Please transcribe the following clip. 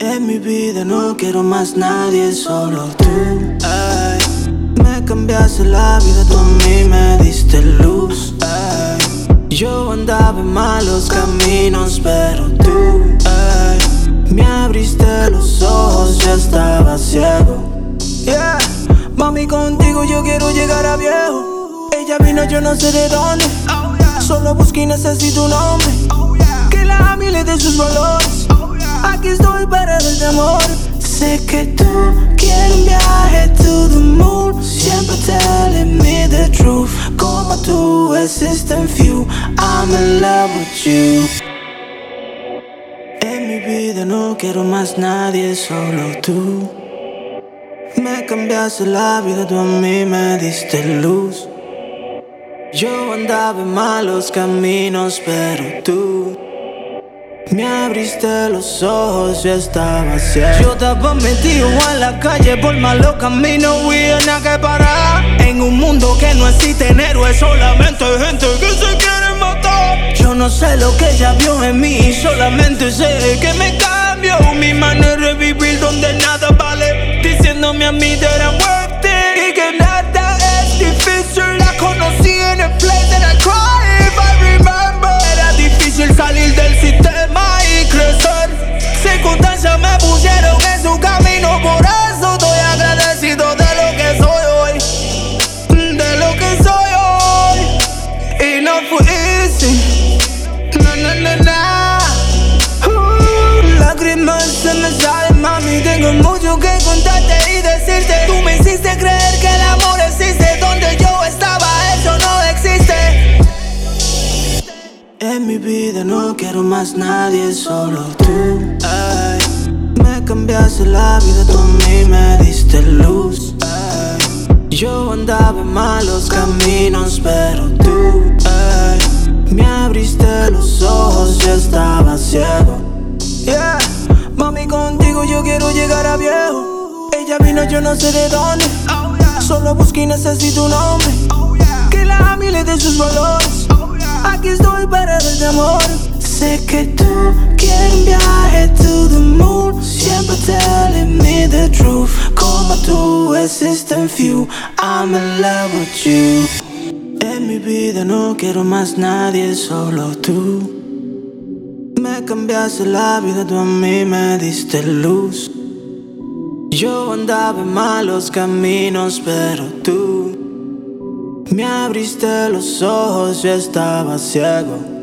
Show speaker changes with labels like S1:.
S1: En mi vida no quiero más nadie, solo tú. Ay, me cambiaste la vida, tú a mí me diste luz. Yo andaba en malos caminos, pero tú los ojos, ya estaba ciego. Yeah, mami, contigo yo quiero llegar a viejo. Ella vino, yo no sé de dónde. Solo busqué y necesito un hombre que la ame y le dé sus valores. Aquí estoy para darte amor. Sé que tú quieres un viaje to the moon. Siempre telling me the truth. Como tú existen few. I'm in love with you. Vida no quiero más nadie, solo tú. Me cambiaste la vida, tú a mí me diste luz. Yo andaba en malos caminos, pero tú me abriste los ojos, ya estaba ciego.
S2: Yo estaba metido en la calle por malos caminos y nada que parar. En un mundo que no existe héroes, solamente gente que se quiere no sé lo que ella vio en mí, solamente sé que me cambió mi manera Que contarte y decirte. Tú me hiciste creer que el amor existe. Donde yo estaba, eso no existe.
S1: En mi vida no quiero más nadie, solo tú. Ay, me cambiaste la vida, tú a mí me diste luz. Ay, yo andaba en malos caminos, pero tú ay, me abriste los ojos, ya estaba ciego. Yeah, mami, yo quiero llegar a viejo. Ella vino, yo no sé de dónde. Solo busqué y necesito un hombre que la ame y le dé sus valores. Aquí estoy para darte amor. Sé que tú quieres un viaje to the moon. Siempre telling me the truth. Como tú existen few. I'm in love with you. En mi vida no quiero más nadie, solo tú. Cambiaste la vida, tú a mí me diste luz. Yo andaba en malos caminos, pero tú me abriste los ojos, yo estaba ciego.